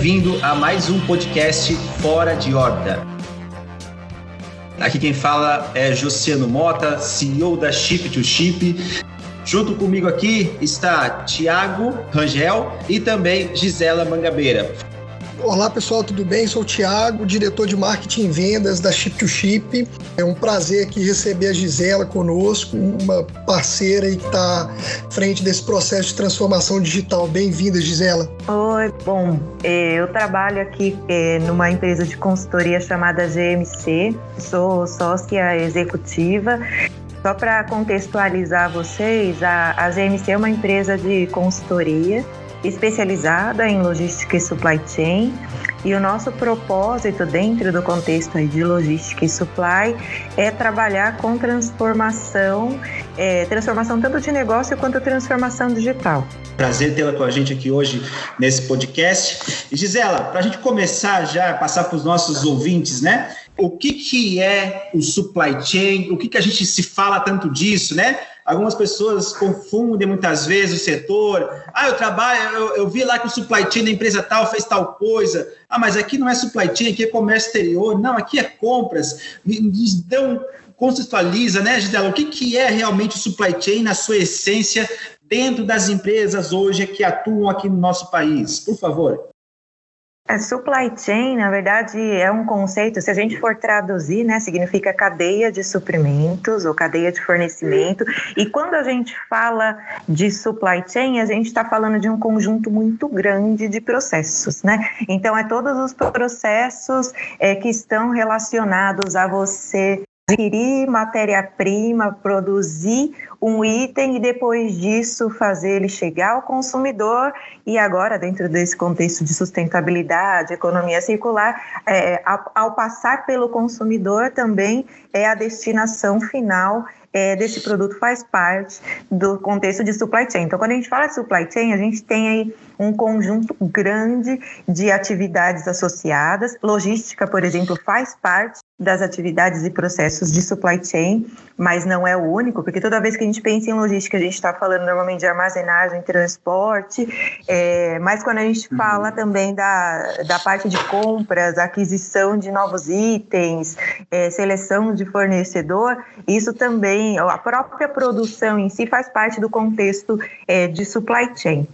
Vindo a mais um podcast Fora de Órbita. Aqui quem fala é Josiano Mota, CEO da Chip to Chip. Junto comigo aqui está Tiago Rangel e também Gisela Mangabeira. Olá pessoal, tudo bem? Sou o Thiago, diretor de marketing e vendas da Chip to Chip. É um prazer aqui receber a Gisela conosco, uma parceira aí que está frente desse processo de transformação digital. Bem-vinda, Gisela. Oi, bom, é, eu trabalho aqui é, numa empresa de consultoria chamada GMC, sou sócia executiva só para contextualizar vocês, a GMC é uma empresa de consultoria especializada em logística e supply chain. E o nosso propósito dentro do contexto de logística e supply é trabalhar com transformação, é, transformação tanto de negócio quanto transformação digital. Prazer tê-la com a gente aqui hoje nesse podcast. E Gisela, para a gente começar já, passar para os nossos ouvintes, né? O que, que é o supply chain? O que, que a gente se fala tanto disso, né? Algumas pessoas confundem muitas vezes o setor. Ah, eu trabalho, eu, eu, vi lá que o supply chain da empresa tal fez tal coisa. Ah, mas aqui não é supply chain, aqui é comércio exterior. Não, aqui é compras. Nos dão, contextualiza, né, Gisela? O que, que é realmente o supply chain na sua essência dentro das empresas hoje que atuam aqui no nosso país? Por favor. A supply chain, na verdade, é um conceito, se a gente for traduzir, né, significa cadeia de suprimentos ou cadeia de fornecimento. E quando a gente fala de supply chain, a gente está falando de um conjunto muito grande de processos, né? Então, é todos os processos é, que estão relacionados a você adquirir matéria-prima, produzir um item e depois disso fazer ele chegar ao consumidor e agora dentro desse contexto de sustentabilidade, economia circular, é, ao, passar pelo consumidor também é a destinação final é, desse produto faz parte do contexto de supply chain. Então, quando a gente fala de supply chain, a gente tem aí um conjunto grande de atividades associadas. Logística, por exemplo, faz parte das atividades e processos de supply chain, mas não é o único, porque toda vez que a gente pensa em logística, a gente está falando normalmente de armazenagem, transporte, é, mas quando a gente uhum. fala também da, da parte de compras, aquisição de novos itens, é, seleção de fornecedor, isso também, a própria produção em si faz parte do contexto é, de supply chain.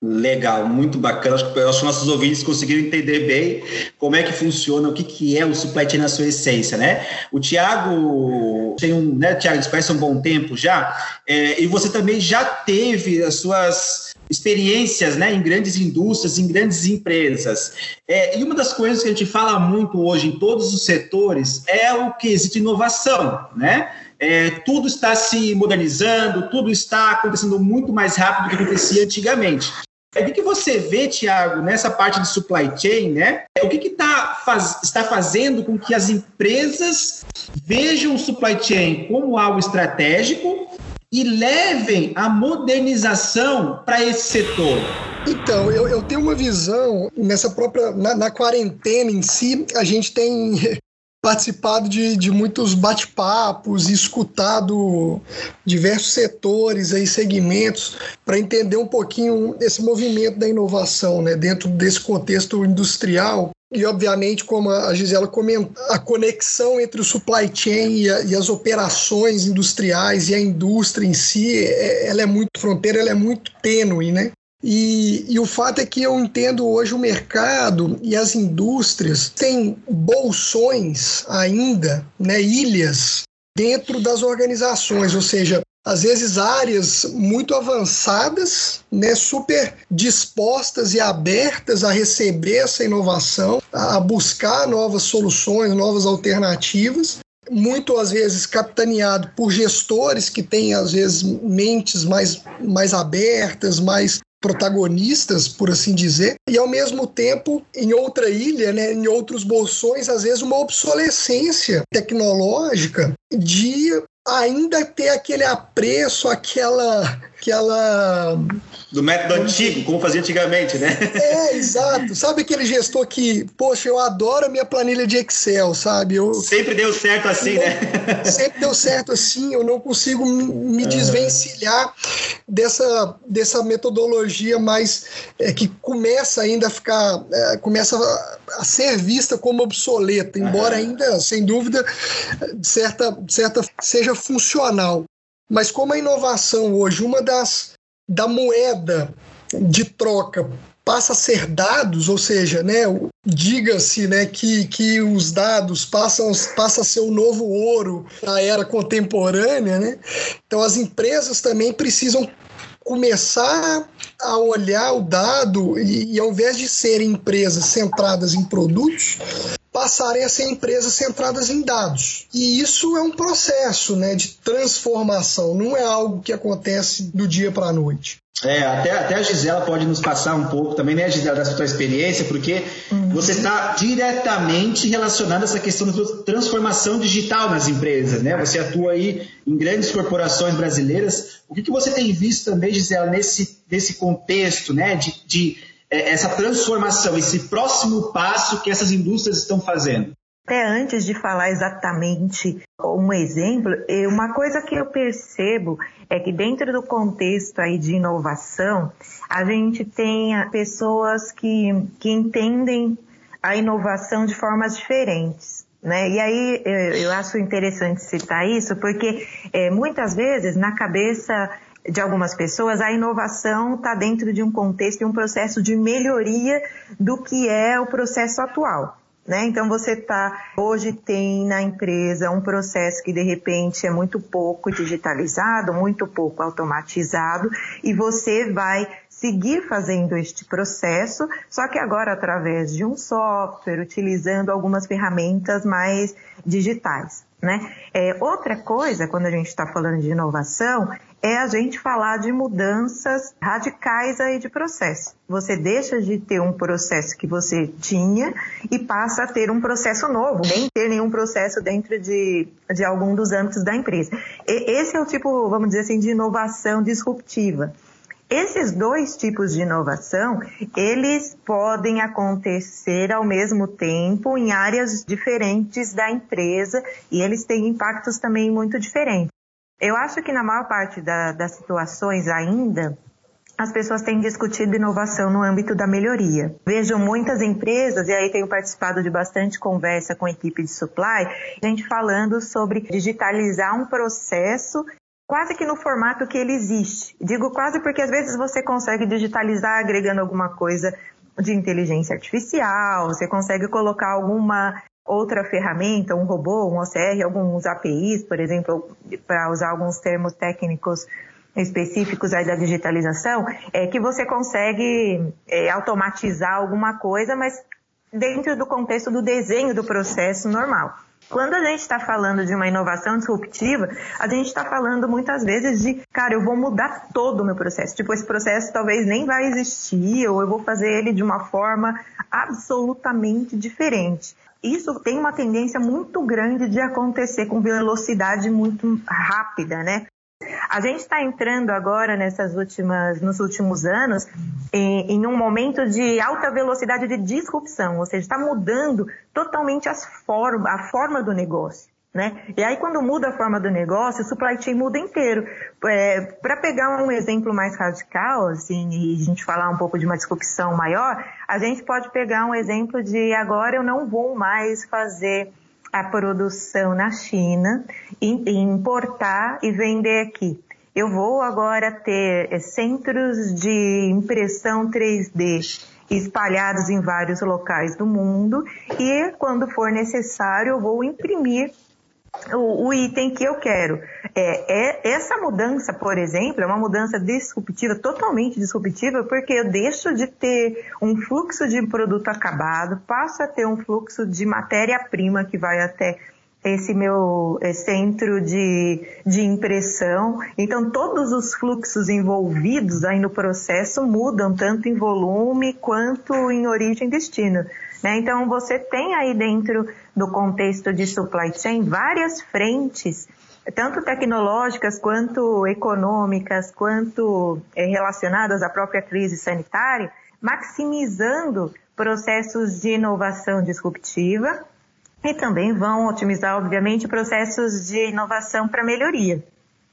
Legal, muito bacana. Acho que, acho que nossos ouvintes conseguiram entender bem como é que funciona, o que, que é o supply chain na sua essência, né? O Tiago tem um, né, Tiago, conhece um bom tempo já, é, e você também já teve as suas experiências né, em grandes indústrias, em grandes empresas. É, e uma das coisas que a gente fala muito hoje em todos os setores é o quesito inovação, né? É, tudo está se modernizando, tudo está acontecendo muito mais rápido do que acontecia antigamente. O que, que você vê, Tiago, nessa parte de supply chain, né? O que, que tá faz, está fazendo com que as empresas vejam o supply chain como algo estratégico e levem a modernização para esse setor? Então, eu, eu, tenho uma visão nessa própria. Na, na, quarentena em si, a gente tem participado de, de muitos bate-papos e escutado diversos setores e segmentos para entender um pouquinho esse movimento da inovação né, dentro desse contexto industrial e, obviamente, como a Gisela comentou, a conexão entre o supply chain e, a, e, as operações industriais e a indústria em si, é, ela é muito fronteira, ela é muito tênue, né? E, e, o fato é que eu entendo hoje o mercado e as indústrias têm bolsões ainda, né, ilhas, dentro das organizações, ou seja, às vezes áreas muito avançadas, né, super dispostas e abertas a receber essa inovação, a buscar novas soluções, novas alternativas, muito às vezes capitaneado por gestores que têm às vezes mentes mais, mais abertas, mais protagonistas, por assim dizer, e ao mesmo tempo, em outra ilha, né, em outros bolsões, às vezes uma obsolescência tecnológica de ainda ter aquele apreço, aquela que ela do método antigo, como fazia antigamente, né? É, exato. Sabe aquele gestor que, poxa, eu adoro a minha planilha de Excel, sabe? Eu, sempre deu certo assim, eu, né? Sempre deu certo assim, eu não consigo me desvencilhar dessa, dessa metodologia mais é, que começa ainda a ficar, é, começa a, a, ser vista como obsoleta, embora ainda, sem dúvida, certa, certa seja funcional. Mas como a inovação hoje, uma das da moeda de troca passa a ser dados, ou seja, né, diga-se né, que, que os dados passam, passam a ser o novo ouro na era contemporânea, né? então as empresas também precisam começar a olhar o dado e, e ao invés de serem empresas centradas em produtos, passarem a ser empresas centradas em dados. E isso é um processo né, de transformação, não é algo que acontece do dia para a noite. É, até, até a Gisela pode nos passar um pouco também, né, Gisela, da sua experiência, porque uhum. você está diretamente relacionado a essa questão da transformação digital nas empresas, né? Você atua aí em grandes corporações brasileiras. O que, que você tem visto também, Gisela, nesse, nesse contexto, né, de, de essa transformação, esse próximo passo que essas indústrias estão fazendo? Até antes de falar exatamente um exemplo, uma coisa que eu percebo é que dentro do contexto aí de inovação, a gente tem pessoas que, que entendem a inovação de formas diferentes. Né? E aí eu, eu acho interessante citar isso, porque é, muitas vezes na cabeça de algumas pessoas, a inovação está dentro de um contexto e um processo de melhoria do que é o processo atual. Né? Então você tá hoje tem na empresa um processo que de repente é muito pouco digitalizado, muito pouco automatizado e você vai seguir fazendo este processo, só que agora através de um software, utilizando algumas ferramentas mais digitais. Né? É, outra coisa, quando a gente está falando de inovação, é a gente falar de mudanças radicais aí de processo. Você deixa de ter um processo que você tinha e passa a ter um processo novo, nem ter nenhum processo dentro de, de algum dos âmbitos da empresa. E esse é o tipo, vamos dizer assim, de inovação disruptiva. Esses dois tipos de inovação, eles podem acontecer ao mesmo tempo em áreas diferentes da empresa e eles têm impactos também muito diferentes. Eu acho que na maior parte da, das situações ainda, as pessoas têm discutido inovação no âmbito da melhoria. Vejo muitas empresas, e aí tenho participado de bastante conversa com a equipe de supply, gente falando sobre digitalizar um processo quase que no formato que ele existe. Digo quase porque às vezes você consegue digitalizar agregando alguma coisa de inteligência artificial, você consegue colocar alguma outra ferramenta, um robô, um OCR, alguns APIs, por exemplo, para usar alguns termos técnicos específicos aí da digitalização, é que você consegue é, automatizar alguma coisa, mas dentro do contexto do desenho do processo normal. Quando a gente está falando de uma inovação disruptiva, a gente está falando muitas vezes de, cara, eu vou mudar todo o meu processo. Tipo, esse processo talvez nem vai existir, ou eu vou fazer ele de uma forma absolutamente diferente isso tem uma tendência muito grande de acontecer com velocidade muito rápida, né? A gente está entrando agora nessas últimas, nos últimos anos em, em, um momento de alta velocidade de disrupção, ou seja, está mudando totalmente as forma, a forma do negócio. Né? E aí, quando muda a forma do negócio, o supply chain muda inteiro. É, Para pegar um exemplo mais radical, assim, e a gente falar um pouco de uma disrupção maior, a gente pode pegar um exemplo de agora eu não vou mais fazer a produção na China, importar e vender aqui. Eu vou agora ter é, centros de impressão 3D espalhados em vários locais do mundo e, quando for necessário, eu vou imprimir o, o, item que eu quero. É, é, essa mudança, por exemplo, é uma mudança disruptiva, totalmente disruptiva, porque eu deixo de ter um fluxo de produto acabado, passo a ter um fluxo de matéria-prima que vai até esse meu é, centro de, de impressão. Então, todos os fluxos envolvidos aí no processo mudam, tanto em volume quanto em origem e destino. Né? Então, você tem aí dentro do contexto de supply chain várias frentes tanto tecnológicas quanto econômicas, quanto é, relacionadas à própria crise sanitária, maximizando processos de inovação disruptiva e também vão otimizar, obviamente, processos de inovação para melhoria.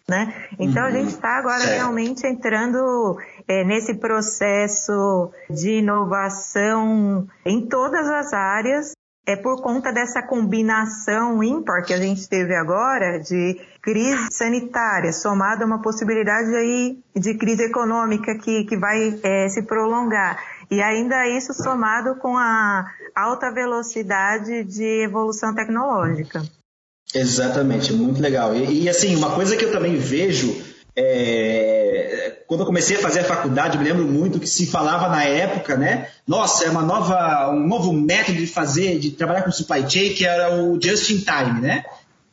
Né? Então uhum. a gente está agora certo. realmente entrando é, nesse processo de inovação em todas as áreas é por conta dessa combinação ímpar que a gente teve agora de crise sanitária, somada a uma possibilidade aí de crise econômica que, que vai é, se prolongar. E ainda isso somado com a alta velocidade de evolução tecnológica. Exatamente, muito legal. E, e assim, uma coisa que eu também vejo é, quando eu comecei a fazer a faculdade, me lembro muito que se falava na época, né? Nossa, é uma nova, um novo método de fazer, de trabalhar com supply chain, que era o just in time, né?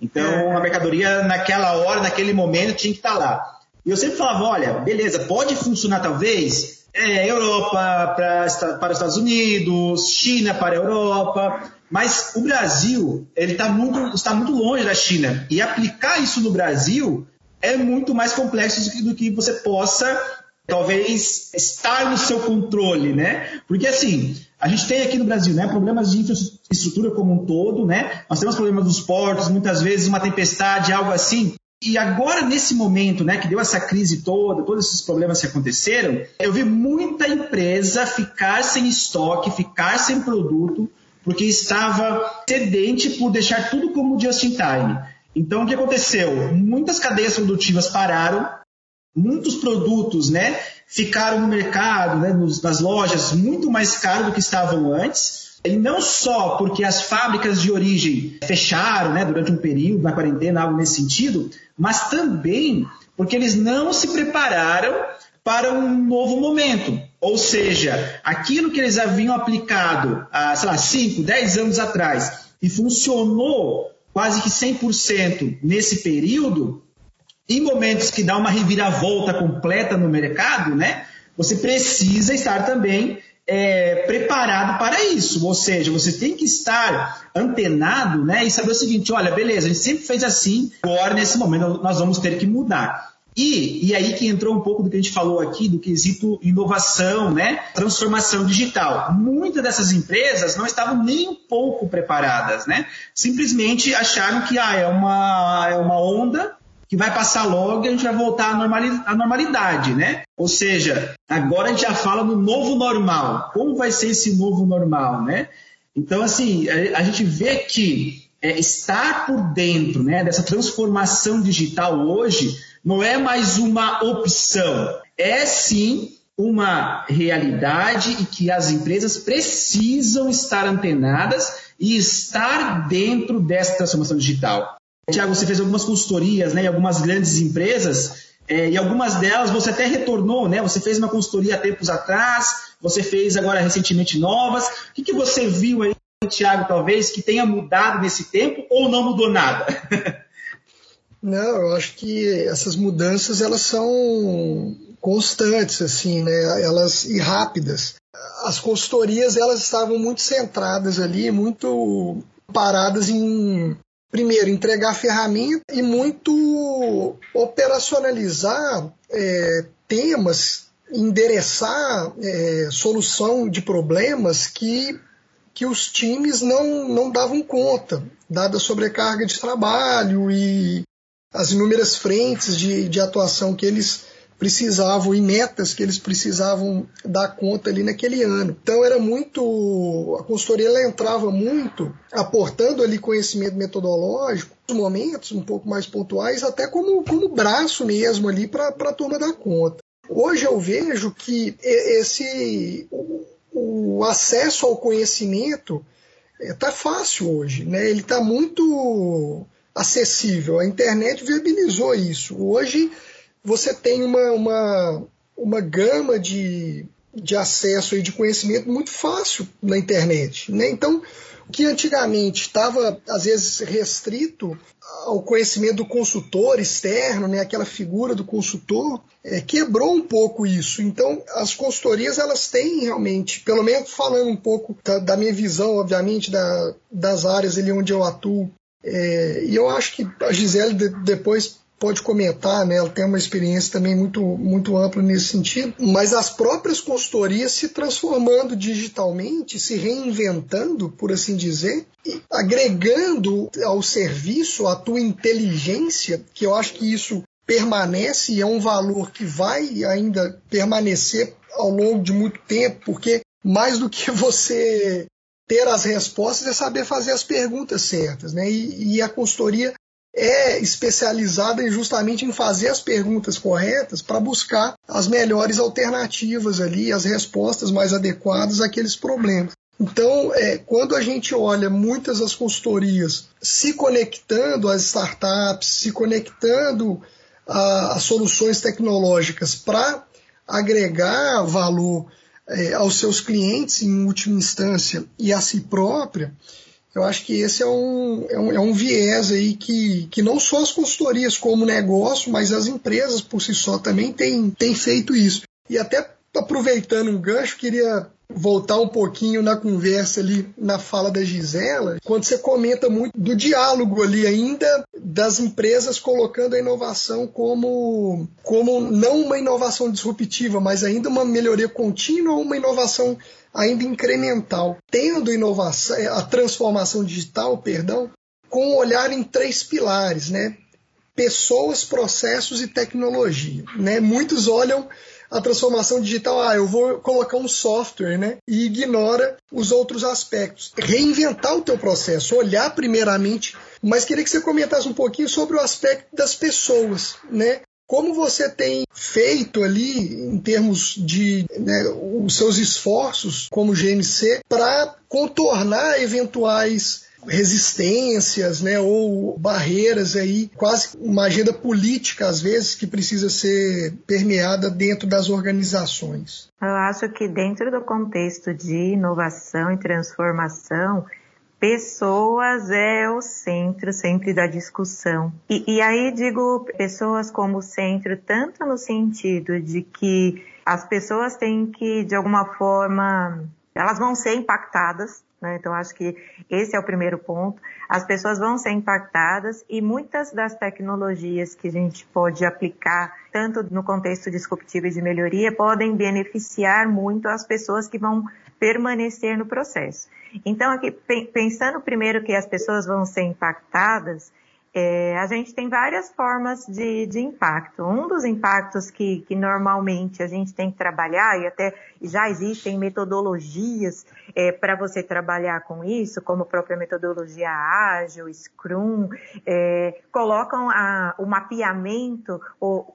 Então, é. a mercadoria naquela hora, naquele momento, tinha que estar lá. E eu sempre falava, olha, beleza, pode funcionar talvez é, Europa pra, para os Estados Unidos, China para a Europa, mas o Brasil ele tá muito, está muito longe da China. E aplicar isso no Brasil é muito mais complexo do que, do que você possa talvez estar no seu controle, né? Porque assim, a gente tem aqui no Brasil, né, problemas de infraestrutura como um todo, né? Nós temos problemas dos portos, muitas vezes uma tempestade, algo assim. E agora nesse momento, né, que deu essa crise toda, todos esses problemas que aconteceram, eu vi muita empresa ficar sem estoque, ficar sem produto, porque estava sedente por deixar tudo como just in time. Então, o que aconteceu? Muitas cadeias produtivas pararam, muitos produtos né, ficaram no mercado, né, nas lojas, muito mais caros do que estavam antes. E não só porque as fábricas de origem fecharam né, durante um período, na quarentena, algo nesse sentido, mas também porque eles não se prepararam para um novo momento. Ou seja, aquilo que eles haviam aplicado há, sei lá, 5, 10 anos atrás e funcionou quase que 100% nesse período, em momentos que dá uma reviravolta completa no mercado, né, você precisa estar também é, preparado para isso. Ou seja, você tem que estar antenado né, e saber o seguinte: olha, beleza, a gente sempre fez assim, agora nesse momento nós vamos ter que mudar. E, e aí que entrou um pouco do que a gente falou aqui, do quesito inovação, né? transformação digital. Muitas dessas empresas não estavam nem um pouco preparadas, né? simplesmente acharam que ah, é, uma, é uma onda que vai passar logo e a gente vai voltar à normalidade, né? Ou seja, agora a gente já fala no novo normal. Como vai ser esse novo normal, né? Então, assim, a, a gente vê que é, estar por dentro né, dessa transformação digital hoje não é mais uma opção, é sim uma realidade e que as empresas precisam estar antenadas e estar dentro dessa transformação digital. Tiago, você fez algumas consultorias né, em algumas grandes empresas é, e algumas delas você até retornou, né? Você fez uma consultoria há tempos atrás, você fez agora recentemente novas. O que, que você viu aí, Tiago, talvez, que tenha mudado nesse tempo ou não mudou nada? Não, eu acho que essas mudanças elas são constantes, assim, né? Elas e rápidas. As consultorias elas estavam muito centradas ali, muito paradas em primeiro entregar ferramenta e muito operacionalizar é, temas, endereçar é, solução de problemas que que os times não, não davam conta, dada a sobrecarga de trabalho e as inúmeras frentes de, de atuação que eles precisavam e metas que eles precisavam dar conta ali naquele ano. Então era muito a consultoria ela entrava muito aportando ali conhecimento metodológico, momentos um pouco mais pontuais, até como como braço mesmo ali para a turma dar conta. Hoje eu vejo que esse o, o acesso ao conhecimento está é, fácil hoje, né? Ele está muito acessível. A internet viabilizou isso. Hoje você tem uma, uma, uma gama de, de acesso e de conhecimento muito fácil na internet. Né? Então, o que antigamente estava, às vezes, restrito ao conhecimento do consultor externo, né? aquela figura do consultor, é, quebrou um pouco isso. Então, as consultorias, elas têm realmente, pelo menos falando um pouco da, da minha visão, obviamente, da, das áreas ali onde eu atuo, É, e eu acho que a Gisele de, depois pode comentar, né? Ela tem uma experiência também muito, muito ampla nesse sentido, mas as próprias consultorias se transformando digitalmente, se reinventando, por assim dizer, e agregando ao serviço a tua inteligência, que eu acho que isso permanece e é um valor que vai ainda permanecer ao longo de muito tempo, porque mais do que você ter as respostas é saber fazer as perguntas certas, né? E, e a consultoria é especializada justamente em fazer as perguntas corretas para buscar as melhores alternativas ali, as respostas mais adequadas àqueles problemas. Então, é, quando a gente olha muitas das consultorias se conectando às startups, se conectando às soluções tecnológicas para agregar valor é, aos seus clientes em última instância e a si própria, eu acho que esse é um, é um, é um viés aí que, que não só as consultorias como negócio, mas as empresas por si só também têm, têm feito isso. E até aproveitando um gancho, queria voltar um pouquinho na conversa ali, na fala da Gisela, quando você comenta muito do diálogo ali ainda das empresas colocando a inovação como, como não uma inovação disruptiva, mas ainda uma melhoria contínua, uma inovação ainda incremental, tendo inovação, a transformação digital, perdão, com um olhar em três pilares, né? Pessoas, processos e tecnologia, né? Muitos olham a transformação digital, ah, eu vou colocar um software, né? E ignora os outros aspectos. Reinventar o teu processo, olhar primeiramente, mas queria que você comentasse um pouquinho sobre o aspecto das pessoas, né? Como você tem feito ali, em termos de né, os seus esforços como GMC, para contornar eventuais resistências, né, ou barreiras aí, quase uma agenda política às vezes que precisa ser permeada dentro das organizações. Eu acho que dentro do contexto de inovação e transformação, pessoas é o centro sempre da discussão. E, e aí digo pessoas como centro, tanto no sentido de que as pessoas têm que, de alguma forma, elas vão ser impactadas né? Então, acho que esse é o primeiro ponto. As pessoas vão ser impactadas e muitas das tecnologias que a gente pode aplicar, tanto no contexto disruptivo e de melhoria, podem beneficiar muito as pessoas que vão permanecer no processo. Então, aqui, pensando primeiro que as pessoas vão ser impactadas, é, a gente tem várias formas de, de impacto. Um dos impactos que, que, normalmente a gente tem que trabalhar, e até já existem metodologias é, para você trabalhar com isso, como a própria metodologia ágil, Scrum, é, colocam a, o mapeamento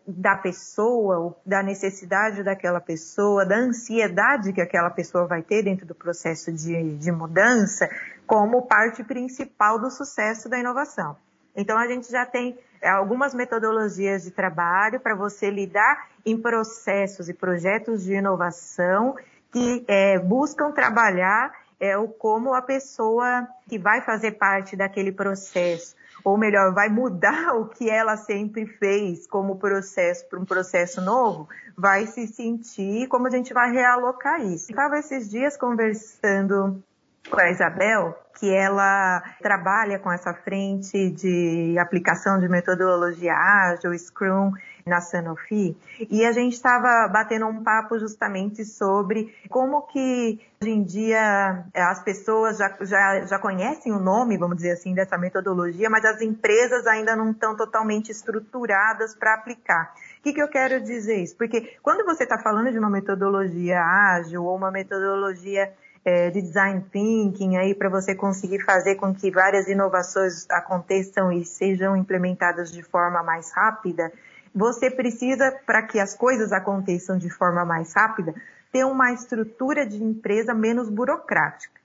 da pessoa, da necessidade daquela pessoa, da ansiedade que aquela pessoa vai ter dentro do processo de, de mudança, como parte principal do sucesso da inovação. Então, a gente já tem é, algumas metodologias de trabalho para você lidar em processos e projetos de inovação que é, buscam trabalhar é, o como a pessoa que vai fazer parte daquele processo, ou melhor, vai mudar o que ela sempre fez como processo para um processo novo, vai se sentir como a gente vai realocar isso. Estava esses dias conversando com a Isabel, que ela trabalha com essa frente de aplicação de metodologia ágil, Scrum, na Sanofi, e a gente estava batendo um papo justamente sobre como que hoje em dia as pessoas já, já, já conhecem o nome, vamos dizer assim, dessa metodologia, mas as empresas ainda não estão totalmente estruturadas para aplicar. O que, que eu quero dizer isso? Porque quando você está falando de uma metodologia ágil ou uma metodologia é, de design thinking aí para você conseguir fazer com que várias inovações aconteçam e sejam implementadas de forma mais rápida, você precisa, para que as coisas aconteçam de forma mais rápida, ter uma estrutura de empresa menos burocrática.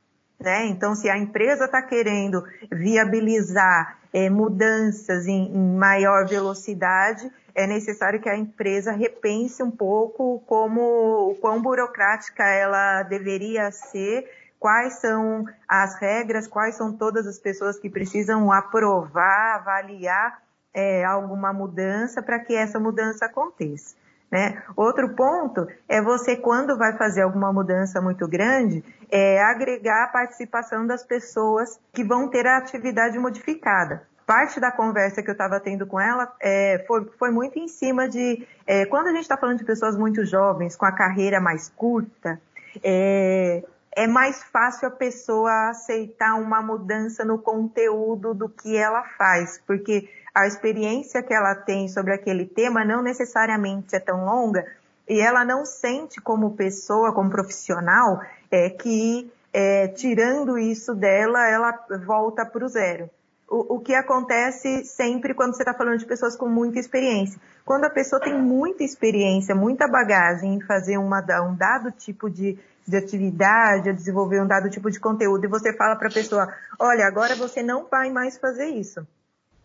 Né? Então, se a empresa está querendo viabilizar é, mudanças em, em, maior velocidade, é necessário que a empresa repense um pouco como o quão burocrática ela deveria ser, quais são as regras, quais são todas as pessoas que precisam aprovar, avaliar é, alguma mudança para que essa mudança aconteça. Né? Outro ponto é você, quando vai fazer alguma mudança muito grande, é agregar a participação das pessoas que vão ter a atividade modificada. Parte da conversa que eu estava tendo com ela é, foi, foi, muito em cima de. É, quando a gente está falando de pessoas muito jovens, com a carreira mais curta, é, é mais fácil a pessoa aceitar uma mudança no conteúdo do que ela faz, porque a experiência que ela tem sobre aquele tema não necessariamente é tão longa e ela não sente como pessoa, como profissional, é, que é, tirando isso dela, ela volta para o zero. O, que acontece sempre quando você está falando de pessoas com muita experiência. Quando a pessoa tem muita experiência, muita bagagem em fazer uma, um dado tipo de, de atividade, a desenvolver um dado tipo de conteúdo, e você fala para a pessoa: olha, agora você não vai mais fazer isso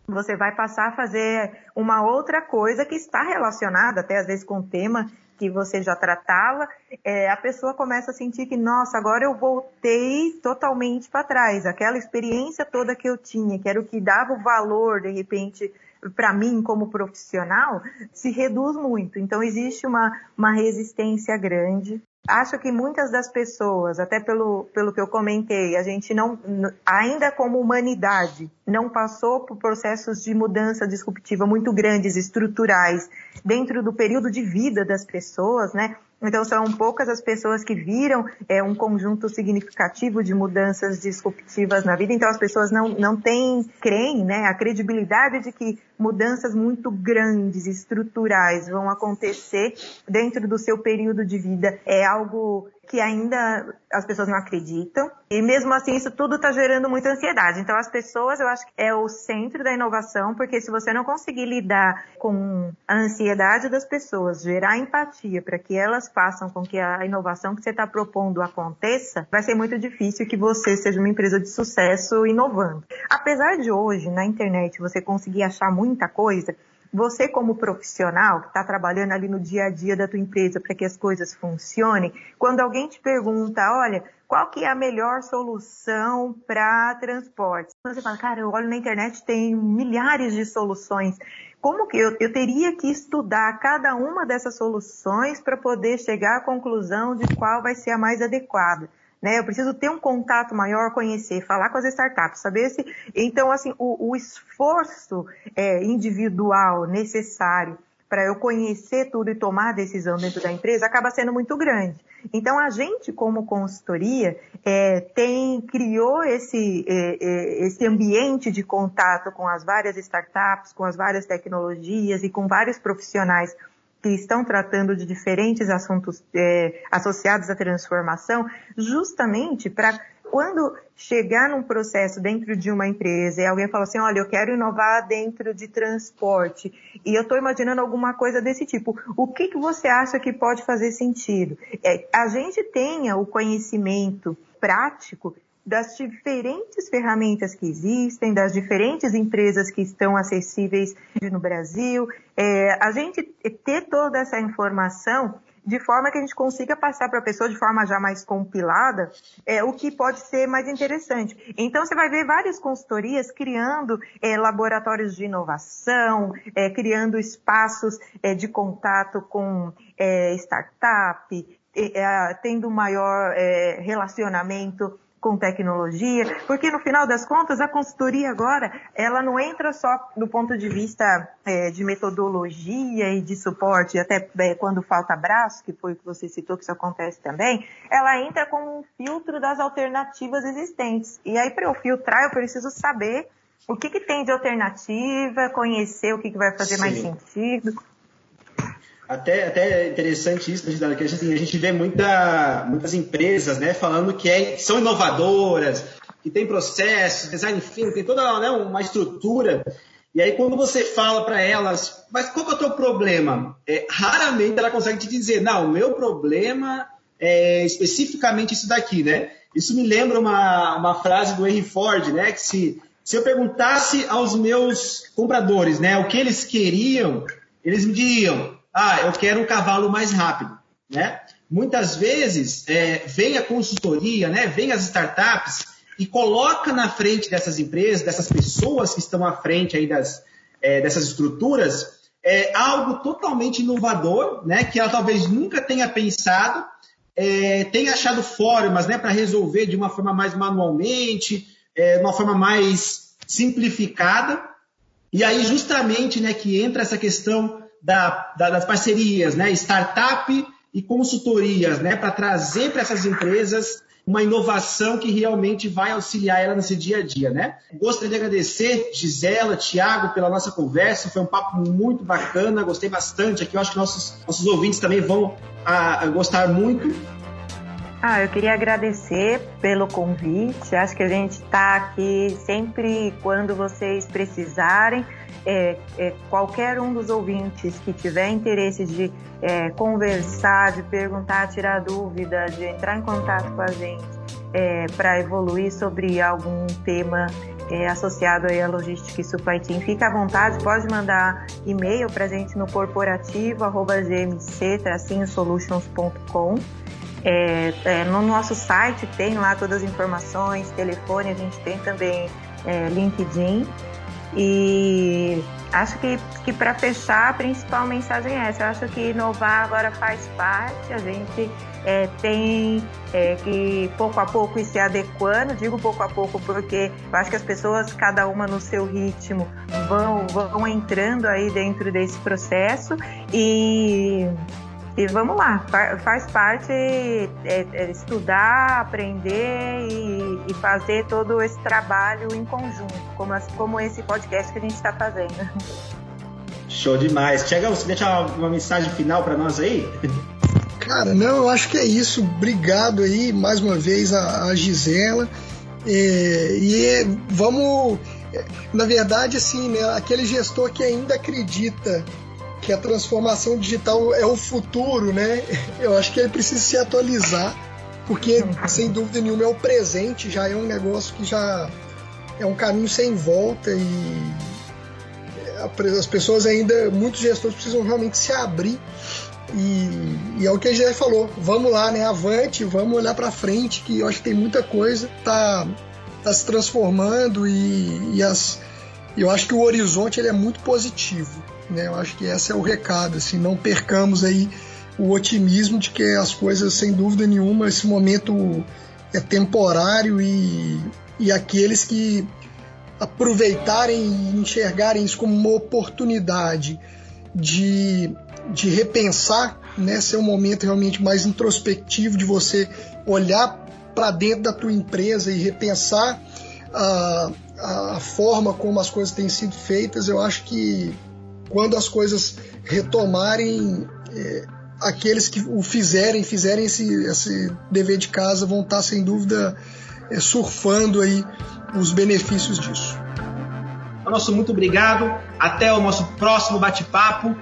você vai passar a fazer uma outra coisa que está relacionada até às vezes com o tema que você já tratava, é, a pessoa começa a sentir que, nossa, agora eu voltei totalmente para trás. Aquela experiência toda que eu tinha, que era o que dava o valor, de repente, para mim como profissional, se reduz muito. Então, existe uma, uma resistência grande acho que muitas das pessoas, até pelo, pelo que eu comentei, a gente não, ainda como humanidade, não passou por processos de mudança disruptiva muito grandes, estruturais, dentro do período de vida das pessoas, né? Então, são poucas as pessoas que viram é, um conjunto significativo de mudanças disruptivas na vida. Então, as pessoas não, não têm, creem, né, a credibilidade de que mudanças muito grandes, estruturais, vão acontecer dentro do seu período de vida. É algo que ainda as pessoas não acreditam. E mesmo assim, isso tudo está gerando muita ansiedade. Então, as pessoas, eu acho que é o centro da inovação, porque se você não conseguir lidar com a ansiedade das pessoas, gerar empatia para que elas façam com que a inovação que você está propondo aconteça, vai ser muito difícil que você seja uma empresa de sucesso inovando. Apesar de hoje, na internet, você conseguir achar muita coisa, você como profissional que está trabalhando ali no dia a dia da tua empresa para que as coisas funcionem, quando alguém te pergunta, olha, qual que é a melhor solução para transporte? Você fala, cara, eu olho na internet, tem milhares de soluções. Como que eu, eu teria que estudar cada uma dessas soluções para poder chegar à conclusão de qual vai ser a mais adequada? Né? Eu preciso ter um contato maior, conhecer, falar com as startups, saber se. Então, assim, o, o esforço é, individual necessário para eu conhecer tudo e tomar decisão dentro da empresa acaba sendo muito grande. Então, a gente, como consultoria, é, tem, criou esse, é, é, esse ambiente de contato com as várias startups, com as várias tecnologias e com vários profissionais que estão tratando de diferentes assuntos é, associados à transformação, justamente para quando chegar num processo dentro de uma empresa e alguém fala assim, olha, eu quero inovar dentro de transporte e eu estou imaginando alguma coisa desse tipo, o que, que você acha que pode fazer sentido? É, a gente tenha o conhecimento prático das diferentes ferramentas que existem, das diferentes empresas que estão acessíveis no Brasil, é, a gente ter toda essa informação de forma que a gente consiga passar para a pessoa de forma já mais compilada é, o que pode ser mais interessante. Então, você vai ver várias consultorias criando é, laboratórios de inovação, é, criando espaços é, de contato com é, startup, é, tendo maior relacionamento com tecnologia, porque no final das contas a consultoria agora ela não entra só do ponto de vista é, de metodologia e de suporte, até é, quando falta braço, que foi o que você citou que isso acontece também, ela entra com um filtro das alternativas existentes. E aí para eu filtrar eu preciso saber o que, que tem de alternativa, conhecer o que, que vai fazer Sim. mais sentido, até, até interessante isso, né, que a gente, a gente vê muita, muitas empresas né, falando que, é, que são inovadoras, que tem processo, design thinking, tem toda né, uma estrutura. E aí, quando você fala para elas, mas qual é o teu problema? É, raramente ela consegue te dizer, não, o meu problema é especificamente isso daqui, né? Isso me lembra uma, uma frase do Henry Ford, né? Que se, se eu perguntasse aos meus compradores, né, o que eles queriam, eles me diriam, ah, eu quero um cavalo mais rápido, né? Muitas vezes é, vem a consultoria, né? Vem as startups e coloca na frente dessas empresas, dessas pessoas que estão à frente aí das, é, dessas estruturas, é, algo totalmente inovador, né, que ela talvez nunca tenha pensado, é, tenha achado formas né, para resolver de uma forma mais manualmente, é, uma forma mais simplificada. E aí, justamente, né, que entra essa questão da, da, das parcerias, né, startup e consultorias, né, para trazer para essas empresas uma inovação que realmente vai auxiliar ela nesse dia a dia, né? Gostaria de agradecer Gisela, Tiago, pela nossa conversa, foi um papo muito bacana, gostei bastante aqui, eu acho que nossos, nossos ouvintes também vão a, a gostar muito. Ah, eu queria agradecer pelo convite. Acho que a gente está aqui sempre quando vocês precisarem é, é, qualquer um dos ouvintes que tiver interesse de é, conversar, de perguntar, tirar dúvida, de entrar em contato com a gente é, para evoluir sobre algum tema é, associado aí à logística e supply chain, fica à vontade, pode mandar e-mail para a gente no corporativo gmc-solutions.com. É, é, no nosso site tem lá todas as informações, telefone, a gente tem também é, LinkedIn. E acho que, que para fechar, a principal mensagem é essa. Eu acho que inovar agora faz parte, a gente é, tem é, que pouco a pouco ir se adequando. Digo pouco a pouco porque eu acho que as pessoas, cada uma no seu ritmo, vão, vão entrando aí dentro desse processo e e vamos lá, faz parte é, é estudar, aprender e, e, fazer todo esse trabalho em conjunto, como, como esse podcast que a gente está fazendo. Show demais. Tiagão, você deixa uma, uma mensagem final para nós aí? Cara, não, eu acho que é isso. Obrigado aí mais uma vez a, a Gisela. É, e vamos, na verdade, assim, né, aquele gestor que ainda acredita que a transformação digital é o futuro, né? Eu acho que ele precisa se atualizar, porque sem dúvida nenhuma é o presente, já é um negócio que já é um caminho sem volta e as pessoas ainda, muitos gestores precisam realmente se abrir e, e é o que a gente falou, vamos lá, né? Avante, vamos olhar para frente, que eu acho que tem muita coisa tá, tá se transformando e, e as, eu acho que o horizonte ele é muito positivo. Né? Eu acho que esse é o recado, assim, não percamos aí o otimismo de que as coisas, sem dúvida nenhuma, esse momento é temporário e, e aqueles que aproveitarem e enxergarem isso como uma oportunidade de, de repensar, né, ser um momento realmente mais introspectivo de você olhar para dentro da tua empresa e repensar a, a forma como as coisas têm sido feitas, eu acho que quando as coisas retomarem, é, aqueles que o fizerem, fizerem esse, esse dever de casa, vão estar sem dúvida é, surfando aí os benefícios disso. Nosso muito obrigado. Até o nosso próximo bate-papo.